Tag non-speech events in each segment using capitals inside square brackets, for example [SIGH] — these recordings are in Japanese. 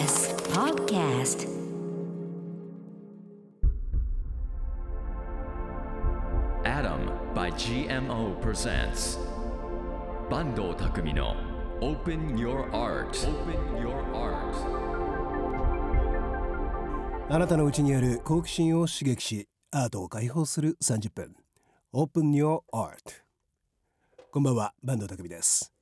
TBS Podcast Open Your Art Open Your Art あなたの内にある好奇心を刺激しアートを解放する30分 Open Your Art こんばんは坂東匠です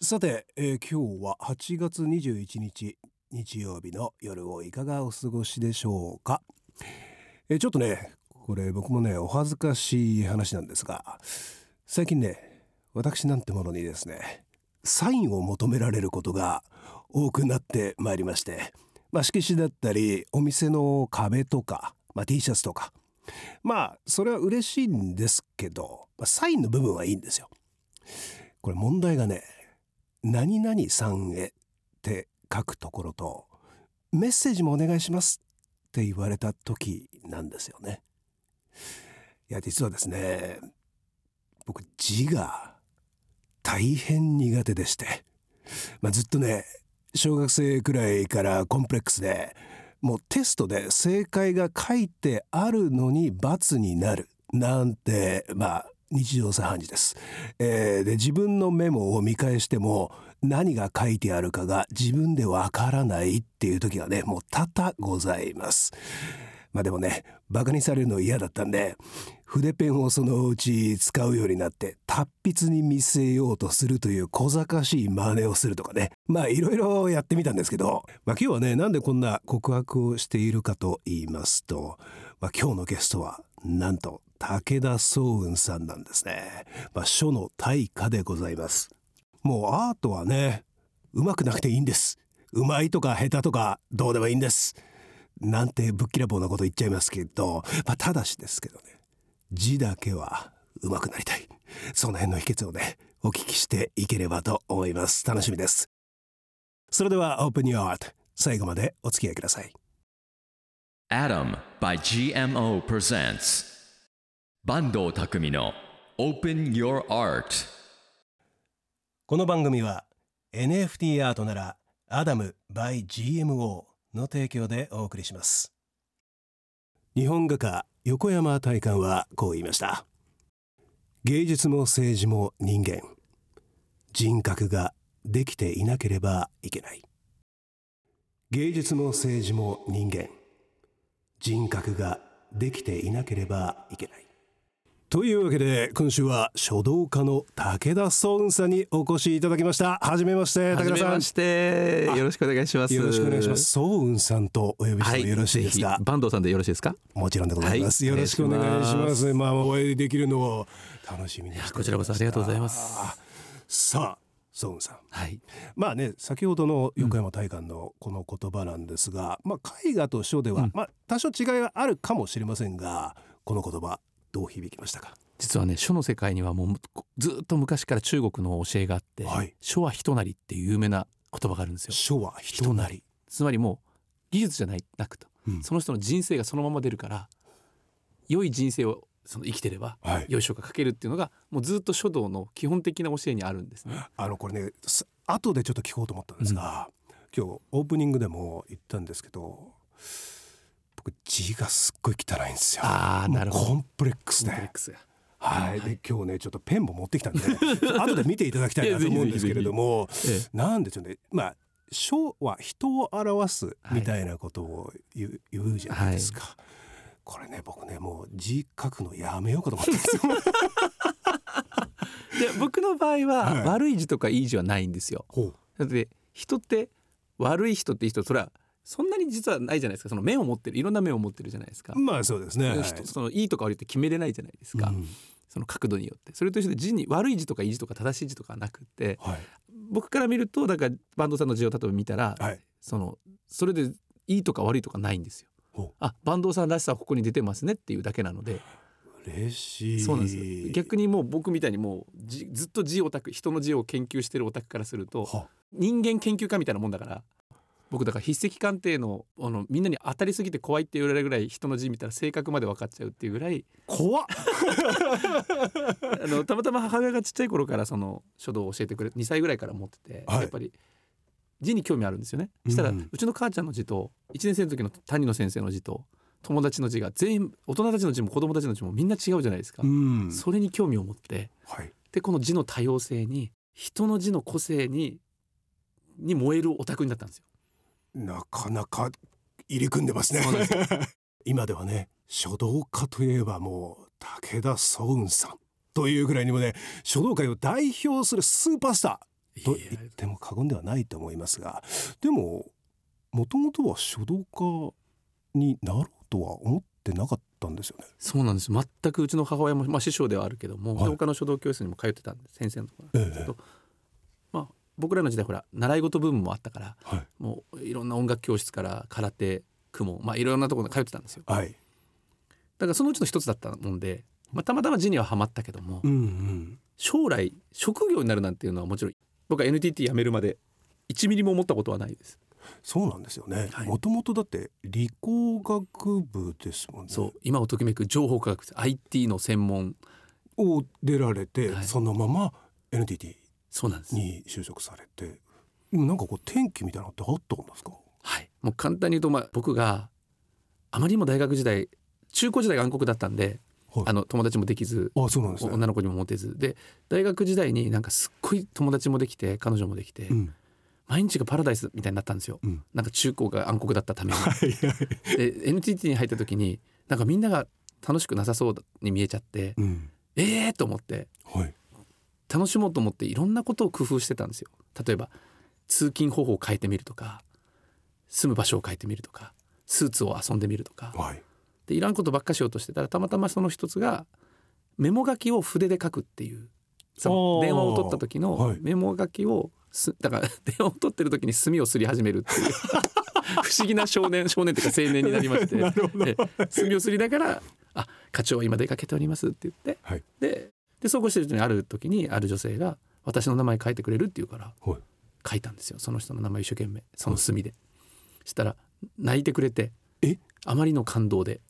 さて、えー今日は8月21日日曜日の夜をいかがお過ごしでしょうか、えちょっとねこれ僕もねお恥ずかしい話なんですが最近ね私なんてものにですねサインを求められることが多くなってまいりましてまあ色紙だったりお店の壁とか、まあ、T シャツとかまあそれは嬉しいんですけど、まあ、サインの部分はいいんですよ。これ問題がね「何々さんへ」って書くところと「メッセージもお願いします」って言われた時なんですよね。いや実はですね僕字が大変苦手でして、まあ、ずっとね小学生くらいからコンプレックスでもうテストで正解が書いてあるのに×になるなんてまあ日常茶飯事です、えーで自分のメモを見返しても何が書いてあるかが自分でわからないっていう時がねもう多々ございます。まあでもねバカにされるの嫌だったんで筆ペンをそのうち使うようになって達筆に見せようとするという小賢しい真似をするとかね。まあいろいろやってみたんですけど、まあ、今日はねなんでこんな告白をしているかと言いますと、まあ、今日のゲストはなんと武田壮雲さんなんですね、まあ、書の大家でございます。もうアートはねうまくなくていいんです。うまいとか下手とかどうでもいいんです。なんてぶっきらぼうなこと言っちゃいますけど、まあ、ただしですけどね。字だけは上手くなりたい。その辺の秘訣をねお聞きしていければと思います。楽しみです。それでは Open Your Art 最後までお付き合いください。Adam by GMO presents 坂東匠の Open Your Art この番組は NFT アートならアダム by GMO の提供でお送りします。日本画家横山大観はこう言いました。芸術も政治も人間。人格ができていなければいけない。芸術も政治も人間。人格ができていなければいけない。というわけで今週は書道家の武田壮雲さんにお越しいただきましたはじめましては武田さんまして。よろしくお願いします。よろしくお願いします。壮雲さんとお呼びしてもよろしいですか？ぜひ坂東さんでよろしいですか？もちろんでございます。はいよろしくお願いします。まあお会いできるのを楽しみにこちらこそありがとうございます。さあ、壮雲さん。はい。まあね先ほどの横山大観のこの言葉なんですが、まあ絵画と書では、うんまあ多少違いがあるかもしれませんが、この言葉どう響きましたか？実はね書の世界にはもうずっと昔から中国の教えがあって、はい書は人なりっていう有名な言葉があるんですよ。書は人なり。つまりもう技術じゃないなくと、うんその人の人生がそのまま出るから良い人生をその生きてれば、はい良い書が書けるっていうのがもうずっと書道の基本的な教えにあるんですね。あのこれねす後でちょっと聞こうと思ったんですが、今日オープニングでも言ったんですけど僕字がすっごい汚いんですよ。あーなるほど。コンプレックスで。コンプレックスがはい、で今日ねちょっとペンも持ってきたんで [LAUGHS] 後で見ていただきたいなと思うんですけれどもなんでしょうね。まあ書は人を表すみたいなことを言う,、言うじゃないですか、これね僕ねもう字書くのやめようかと思ってるんですよ。[LAUGHS] で僕の場合は、はい。悪い字とかいい字はないんですよ。ほだって人って悪い人って人それはそんなに実はないじゃないですか。その面を持ってるいろんな面を持ってるじゃないですか。う。まあそうですね、はい人そのいいとか悪いって決めれないじゃないですか、うん。その角度によって。それと一緒で字に悪い字とかいい字とか正しい字とかはなくってはい。僕から見るとだから坂東さんの字を例えば見たら、はい。そのそれでいいとか悪いとかないんですよ。ほあ坂東さんらしさはここに出てますねっていうだけなので。う嬉しい。そうなんです。よ逆にもう僕みたいにもうじずっと字オタク人の字を研究してるオタクからするとは人間研究家みたいなもんだから僕だから筆跡鑑定のあのみんなに当たりすぎて怖いって言われるぐらい人の字見たら性格まで分かっちゃうっていうぐらい怖っ。[LAUGHS] あのたまたま母親がちっちゃい頃からその書道を教えてくれ2歳ぐらいから持ってて、はい。やっぱり字に興味あるんですよね。そしたら、ううんちの母ちゃんの字と1年生の時の谷野先生の字と友達の字が全員大人たちの字も子供たちの字もみんな違うじゃないですか、うん。それに興味を持ってはい。でこの字の多様性に人の字の個性にに燃えるオタクになったんですよ。なかなか入り組んでますね。今ではね書道家といえばもう武田壮雲さんというぐらいにもね書道界を代表するスーパースターと言っても過言ではないと思いますがでももともとは書道家になろうとは思ってなかったんですよね。そうなんです。全くうちの母親も、まあ、師匠ではあるけども、はい。他の書道教室にも通ってたんで先生のところなんですけえど、まあ、僕らの時代ほら習い事ブームもあったからはいもういろんな音楽教室から空手公まあいろんなところに通ってたんですよはい。だからそのうちの一つだったもんで、まあ、たまたま字にはハマったけども、うんうん。将来職業になるなんていうのはもちろん僕は NTT 辞めるまで1ミリも思ったことはないです。そうなんですよねはい。もともとだって理工学部ですもんね。そう今をときめく情報科学 IT の専門を出られて、はいそのまま NTT そうなんです。に就職されて、なんかこう転機みたいなのってあったんですか？はい、もう簡単に言うと、まあ、僕があまりにも大学時代中高時代が暗黒だったんで、はいあの友達もできずあ、そうなんですね。女の子にもモテずで大学時代になんかすっごい友達もできて彼女もできて、うん。毎日がパラダイスみたいになったんですよ。うん。なんか中高が暗黒だったために。はいはい。で NTT に入った時になんかみんなが楽しくなさそうに見えちゃってうん。ええー、と思ってはい。楽しもうと思っていろんなことを工夫してたんですよ。例えば通勤方法を変えてみるとか住む場所を変えてみるとかスーツを遊んでみるとかはい。でいらんことばっかしようとしてたらたまたまその一つがメモ書きを筆で書くっていうその電話を取った時はいのメモ書きをすだから [LAUGHS] 電話を取ってる時に墨をすり始めるっていう [LAUGHS] 不思議な少年少年というか青年になりまして [LAUGHS] 墨をすりながら「あ課長は今出かけております」って言ってはい。ででそうこうしてるうちにある時にある女性が「私の名前書いてくれる?」って言うからはい。書いたんですよ。その人の名前一生懸命その墨で。したら泣いてくれてえ？あまりの感動で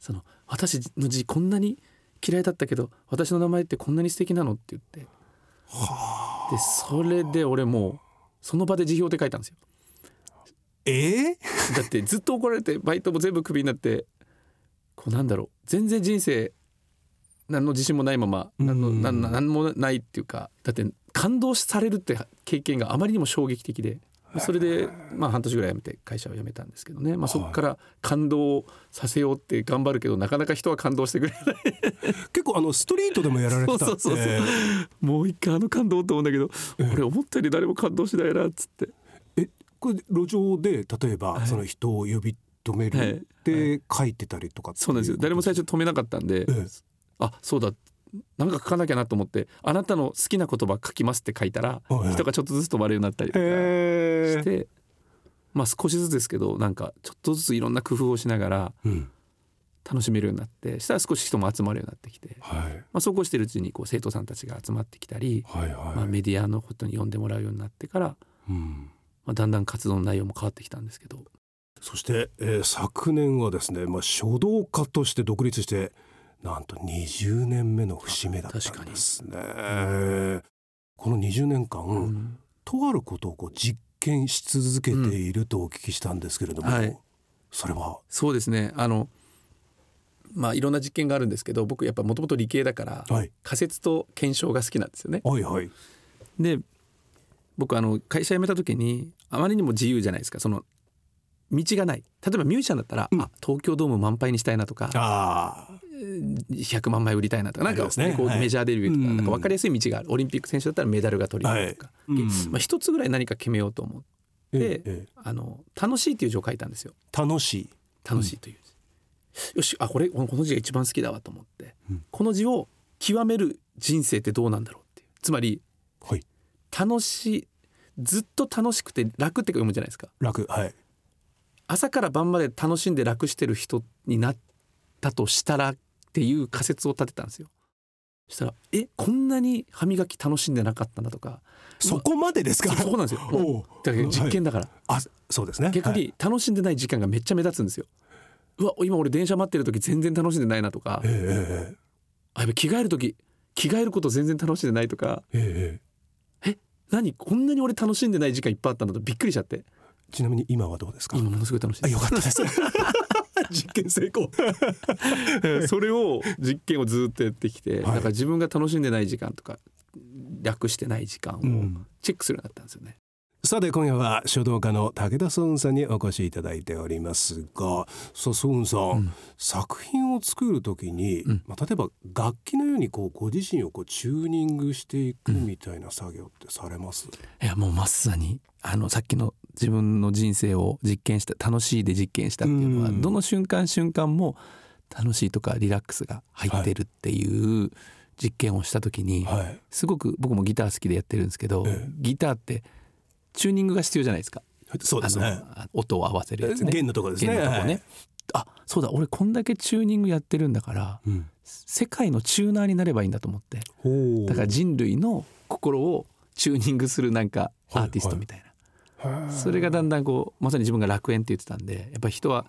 その私の字こんなに嫌いだったけど私の名前ってこんなに素敵なのって言って。でそれで俺もうその場で辞表で書いたんですよ。ええ？だってずっと怒られてバイトも全部クビになってこうなんだろう。全然人生何の自信もないまま何のうん。何何もないっていうかだって感動されるって経験があまりにも衝撃的でそれでまあ半年ぐらい辞めて会社を辞めたんですけどね、まあ、そこから感動させようって頑張るけどなかなか人は感動してくれない。[LAUGHS] 結構あのストリートでもやられてた。そうそうそうそう。えもう一回あの感動と思うんだけど俺思ったより誰も感動しないなっつって。えこれ路上で例えば、はい。その人を呼び止めはい。るって書いてたりとか？そうなんですよ。誰も最初止めなかったんで、ええあそうだ。なんか書かなきゃなと思って「あなたの好きな言葉書きます」って書いたらはい。人がちょっとずつ止まるようになったりとかしてまあ少しずつですけどなんかちょっとずついろんな工夫をしながらうん。楽しめるようになってしたら少し人も集まるようになってきて、はい。まあ、そうこうしてるうちにこう生徒さんたちが集まってきたり、まあ、メディアのことに呼んでもらうようになってから、うん。まあ、だんだん活動の内容も変わってきたんですけど。そして、えー昨年はですね、まあ、書道家として独立してなんと20年目の節目だったんですね。この20年間、うん。とあることをこう実験し続けているとお聞きしたんですけれども、うん。はい。それは？そうですね。あのまあいろんな実験があるんですけど僕やっぱもともと理系だから、はい。仮説と検証が好きなんですよね。はいはい。で僕あの会社辞めた時にあまりにも自由じゃないですか。その道がない。例えばミュージシャンだったら、うん。あ東京ドーム満杯にしたいなとかあ100万枚売りたいなとかなんか、こうメジャーデビューとか,、うんなん。か分かりやすい道がある。オリンピック選手だったらメダルが取りたいとか、はい。うんまあ、一つぐらい何か決めようと思ってえでえあの楽しいっていう字を書いたんですよ。楽しい。楽しいという字、よしあこれこの字が一番好きだわと思って、うん。この字を極める人生ってどうなんだろうっていう。つまりはい。楽しいずっと楽しくて楽って読むじゃないですか。楽はい朝から晩まで楽しんで楽してる人になったとしたらっていう仮説を立てたんですよ。そしたらえこんなに歯磨き楽しんでなかったんだとか。そこまでですか？そこなんですよ。だ実験だから、あそうですね。逆はい。に楽しんでない時間がめっちゃ目立つんですよ。うわ今俺電車待ってる時全然楽しんでないなとか。えええあやっぱ着替える時着替えること全然楽しんでないとか。えええ。え何？こんなに俺楽しんでない時間いっぱいあったんだとびっくりしちゃってちなみに今はどうですか？今ものすごい楽しいあです。よかったです。[LAUGHS] 実験成功。それを実験をずっとやってきて、はい。だから自分が楽しんでない時間とか略してない時間をうん。チェックするようになったんですよね。さて今夜は書道家の武田壮雲さんにお越しいただいておりますがさあ壮雲さん、うん。作品を作る時に、うん。まあ、例えば楽器のようにこうご自身をこうチューニングしていくみたいな作業ってされます、いやもうまさにあのさっきの自分の人生を実験した楽しいで実験したっていうのは、うん。どの瞬間瞬間も楽しいとかリラックスが入ってるっていう実験をした時に、はい。すごく僕もギター好きでやってるんですけど、ええ。ギターってチューニングが必要じゃないですか。そうですね。音を合わせるやつね。弦のところですね。弦のとこね。はい。あそうだ。俺こんだけチューニングやってるんだからうん。世界のチューナーになればいいんだと思って。だから人類の心をチューニングするなんかアーティストみたいな、それがだんだんこうまさに自分が楽園って言ってたんでやっぱり人は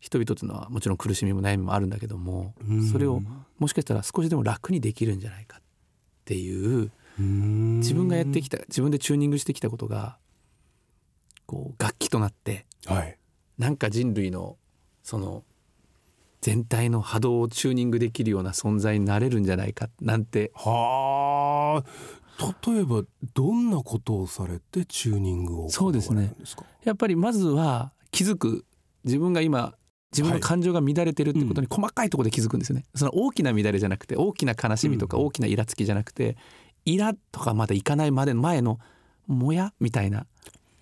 人々というのはもちろん苦しみも悩みもあるんだけどもうん。それをもしかしたら少しでも楽にできるんじゃないかっていううん。自分がやってきた自分でチューニングしてきたことがこう楽器となってはい。なんか人類のその全体の波動をチューニングできるような存在になれるんじゃないかなんてはあ例えばどんなことをされてチューニングをそうですね行われるんですか？やっぱりまずは気づく。自分が今自分の感情が乱れてるってことに細かいところで気づくんですよね、その大きな乱れじゃなくて大きな悲しみとかうん。大きなイラつきじゃなくて、イラとかまだいかないまでの前のもやみたいな。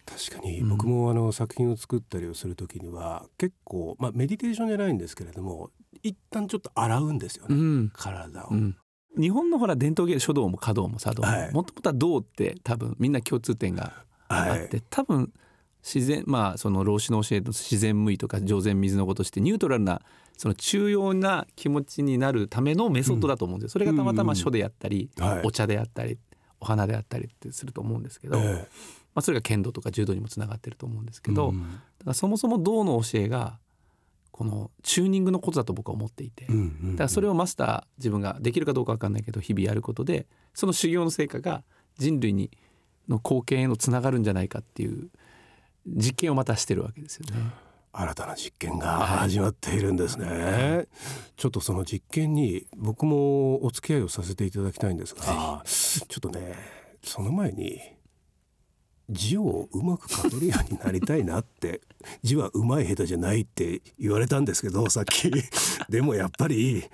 確かにうん僕もあの作品を作ったりをする時には結構まあメディテーションじゃないんですけれども一旦ちょっと洗うんですよね、うん、体を、うん、日本のほら伝統芸書道も華道も茶道もはい。もともとは道って多分みんな共通点があって、多分自然まあその老子の教えの自然無為とか上善水のごとしてニュートラルなその中庸な気持ちになるためのメソッドだと思うんですよ。それがたまたま書であったり、はいお茶であったりお花であったりってすると思うんですけど、えまあ、それが剣道とか柔道にもつながってると思うんですえけど、うん。だからそもそも道の教えがこのチューニングのことだと僕は思っていて。うんうんだからそれをマスター自分ができるかどうか分かんないけど日々やることでその修行の成果が人類にの貢献へのつながるんじゃないかっていう実験をまたしてるわけですよね。新たな実験が始まっているんですね、ちょっとその実験に僕もお付き合いをさせていただきたいんですがちょっとねその前に字をうまく書けるようになりたいなって [LAUGHS] 字はうまい下手じゃないって言われたんですけど [LAUGHS] さっき。[LAUGHS] でもやっぱり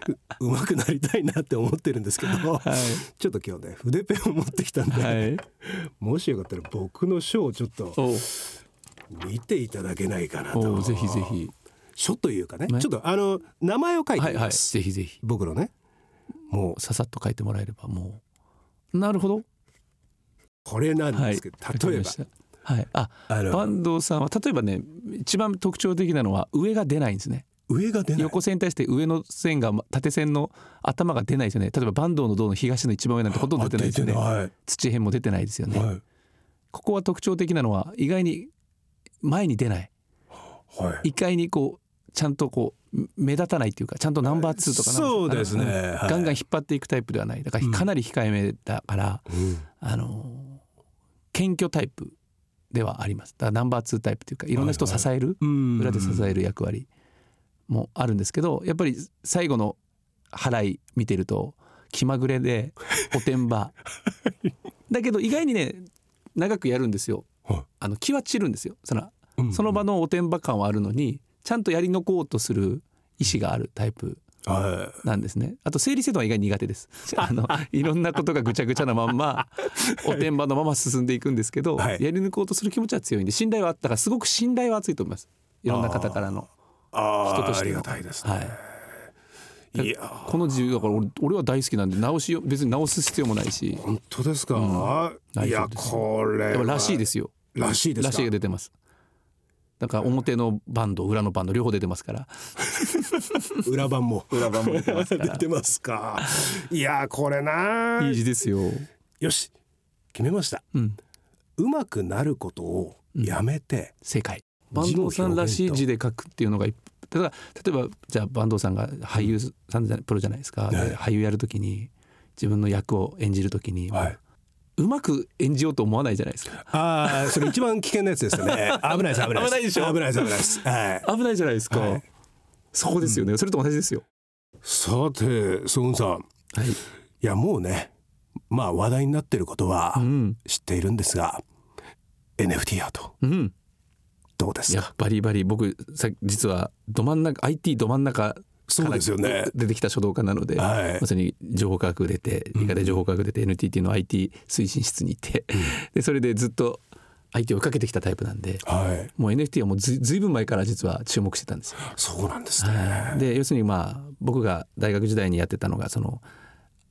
ううまくなりたいなって思ってるんですけど、ちょっと今日ね筆ペンを持ってきたんで、はい、もしよかったら僕の書をちょっと見ていただけないかなと。ぜひぜひ。書というかねね。ちょっとあの名前を書いてはいはいぜひぜひ。僕のね。もう。ささっと書いてもらえればもう。なるほどこれなんはいですけど、わかり例えば。はい。ああの坂東さんは例えばね一番特徴的なのは上が出ないんですね。上が出ない。横線に対して上の線が縦線の頭が出ないですよね。例えば坂東の道の東の一番上なんてほとんど出てないですよね。土辺も出てないですよね、はい。ここは特徴的なのは意外に前に出ない。はい。意外にこうちゃんとこう目立たないっていうかちゃんとナンバー2とかそうですね。はい。ガンガン引っ張っていくタイプではない。だからうんかなり控えめだから、うん。あの謙虚タイプではあります。だからナンバー2タイプというかいろんな人を支える、うん。裏で支える役割もあるんですけどやっぱり最後の払い見てると気まぐれで [LAUGHS] おてんば。だけど意外にね長くやるんですよ。はい。あの気は散るんですよ。そのうんその場のおてんば感はあるのにちゃんとやり抜こうとする意志があるタイプ。はなんですね。あと整理整頓は意外に苦手です。[LAUGHS] あのいろんなことがぐちゃぐちゃなまんま [LAUGHS] おてんばのまま進んでいくんですけど、はい。やり抜こうとする気持ちは強いんで信頼はあったからすごく信頼は厚いと思います。いろんな方からの。あ人としての。あありがたいですね、はい。い、やこの自由だから俺俺は大好きなんで直しよ別に直す必要もないし。本当ですか、大いやこれらしいですよ。らしいですか。らしいが出てますだから表のバンド裏のバンド両方出てますから。[LAUGHS] 裏版も。裏版も出てますか [LAUGHS] 出てますか。いやこれないい字ですよ。よし決めました。うん。うまくなることをやめて、正解。坂東さんらしい字で書くっていうのがい例えば例えばじゃあ坂東さんが俳優さんじゃプロじゃないですか、ではい俳優やるときに自分の役を演じるときに、はいうまく演じようと思わないじゃないですか。ああそれ一番危険なやつですよね。[LAUGHS] 危ないです危ないです。危ないでしょ。危ない危ないです。はい。危ないじゃないですか、はい。そこですよね、それと同じですよ。さてソンさん。はい。いやもうねまあ話題になってることはうん。知っているんですが、NFT アート。うん。どうですか？やっぱりバリ僕さ実はど真ん中 IT ど真ん中そうですよね。出てきた書道家なので、はい。まさに情報科学出て理科で情報科学出て、NTT の IT 推進室に行って、[LAUGHS] でそれでずっと IT を追いかけてきたタイプなんではい。もう NFT はもうずずいぶん前から実は注目してたんですよ。そうなんですね、で要するにまあ僕が大学時代にやってたのがその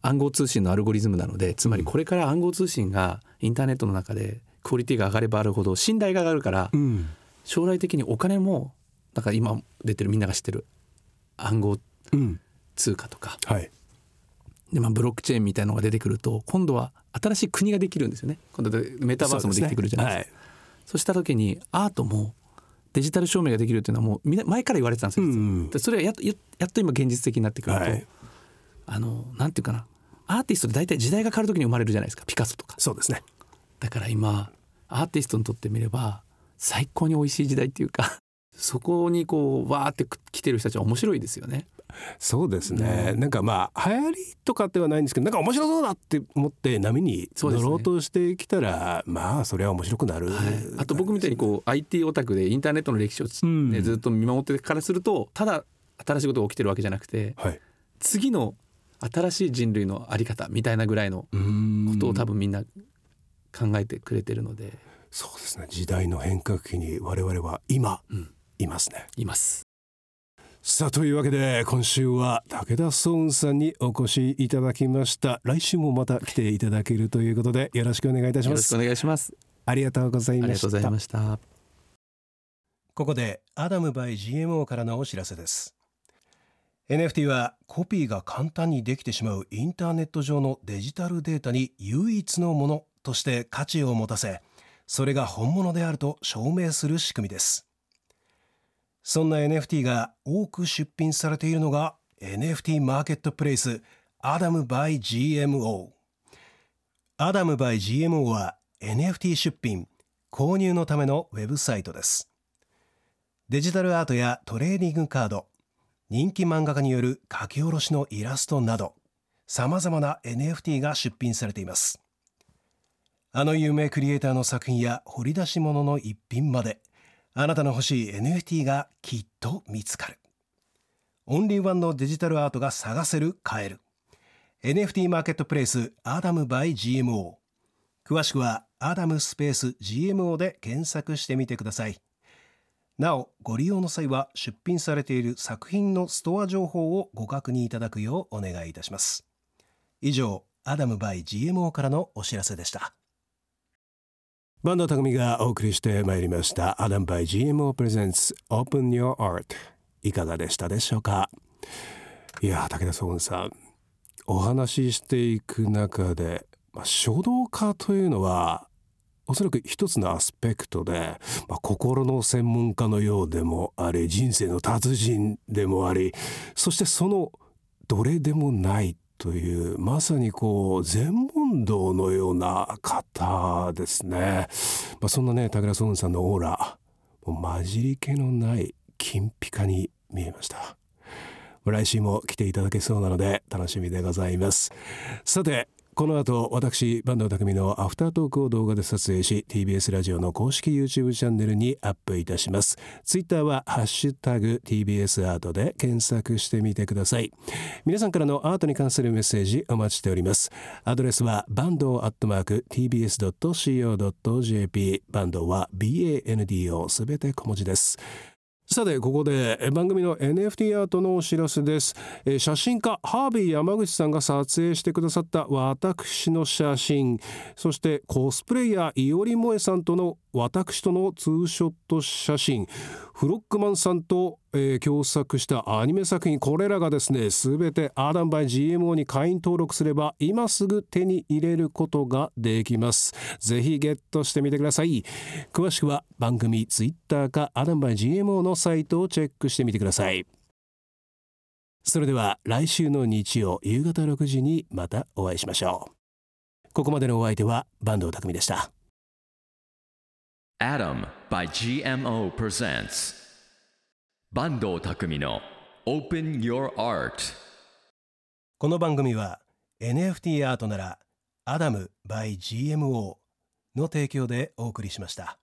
暗号通信のアルゴリズムなのでつまりこれから暗号通信がインターネットの中でクオリティが上がれば上がるほど信頼が上がるからうん。将来的にお金もだから今出てるみんなが知ってる暗号うん。通貨とか。はい。で、まあ、ブロックチェーンみたいなのが出てくると今度は新しい国ができるんですよね。今度でメタバースもできてくるじゃないですか。そうした時にアートもデジタル証明ができるっていうのはもうみんな前から言われてたんですよ。うんうんでそれがやっとややっと今現実的になってくると、はい。あのなんていうかな。アーティストって大体時代が変わる時に生まれるじゃないですか。ピカソとか。そうですね。だから今アーティストにとってみれば最高に美味しい時代っていうかそこにこうわーって来てる人たちは面白いですよね。そうですね、なんかまあ流行りとかではないんですけどなんか面白そうだって思って波に乗ろうとしてきたら、まあそれは面白くなる、あと僕みたいにこう IT オタクでインターネットの歴史をつ、うん。ねずっと見守ってるからするとただ新しいことが起きてるわけじゃなくてはい。次の新しい人類のあり方みたいなぐらいのことを多分みんな考えてくれてるので。そうですね。時代の変革期に我々は今、うんいますねいます。さあというわけで今週は武田壮雲さんにお越しいただきました来週もまた来ていただけるということでよろしくお願いいたしますよろしくお願いします。ありがとうございましありがとうございたました。ここでアダム by GMO からのお知らせです NFT はコピーが簡単にできてしまうインターネット上のデジタルデータに唯一のものとして価値を持たせそれが本物であると証明する仕組みですそんな NFT が多く出品されているのが NFT マーケットプレイスアダム by GMO アダム by GMO は NFT 出品購入のためのウェブサイトです。デジタルアートやトレーディングカード人気漫画家による書き下ろしのイラストなどさまざまな NFT が出品されています。あの有名クリエイターの作品や掘り出し物の一品まであなたの欲しい NFT がきっと見つかる。オンリーワンのデジタルアートが探せる買える NFT マーケットプレイスアダム by GMO 詳しくはアダムスペース GMO で検索してみてください。なおご利用の際は出品されている作品のストア情報をご確認いただくようお願いいたします。以上アダム by GMO からのお知らせでした。バンド匠がお送りしてまいりましたアダム by GMO Presents Open Your Art いかがでしたでしょうか？いや武田壮雲さんお話ししていく中で、まあ、書道家というのはおそらく一つのアスペクトで、まあ、心の専門家のようでもあり人生の達人でもありそしてそのどれでもないというまさにこう全問答のような方ですね、まあ、そんなね武田壮雲さんのオーラもう混じり気のない金ピカに見えました。来週も来ていただけそうなので楽しみでございます。さてこの後私坂東匠のアフタートークを動画で撮影し TBS ラジオの公式 YouTube チャンネルにアップいたします。ツイッターはハッシュタグ TBS アートで検索してみてください。皆さんからのアートに関するメッセージお待ちしております。アドレスはバンドアットマーク TBS.CO.JP バンドは BANDO すべて小文字です。さてここで番組の NFT アートのお知らせです。え写真家ハービー山口さんが撮影してくださった私の写真。そしてコスプレイヤーいおりもえさんとの私とのツーショット写真。フロックマンさんと、えー共作したアニメ作品これらがですねすべてアーダンバイ GMO に会員登録すれば今すぐ手に入れることができます。ぜひゲットしてみてください。詳しくは番組ツイッターかアダンバイ GMO のサイトをチェックしてみてください。それでは来週の日曜夕方6時にまたお会いしましょう。ここまでのお相手は坂東匠でした。Adam by GMO presents 坂東匠の Open Your Art この番組は NFT アートならアダム by GMO の提供でお送りしました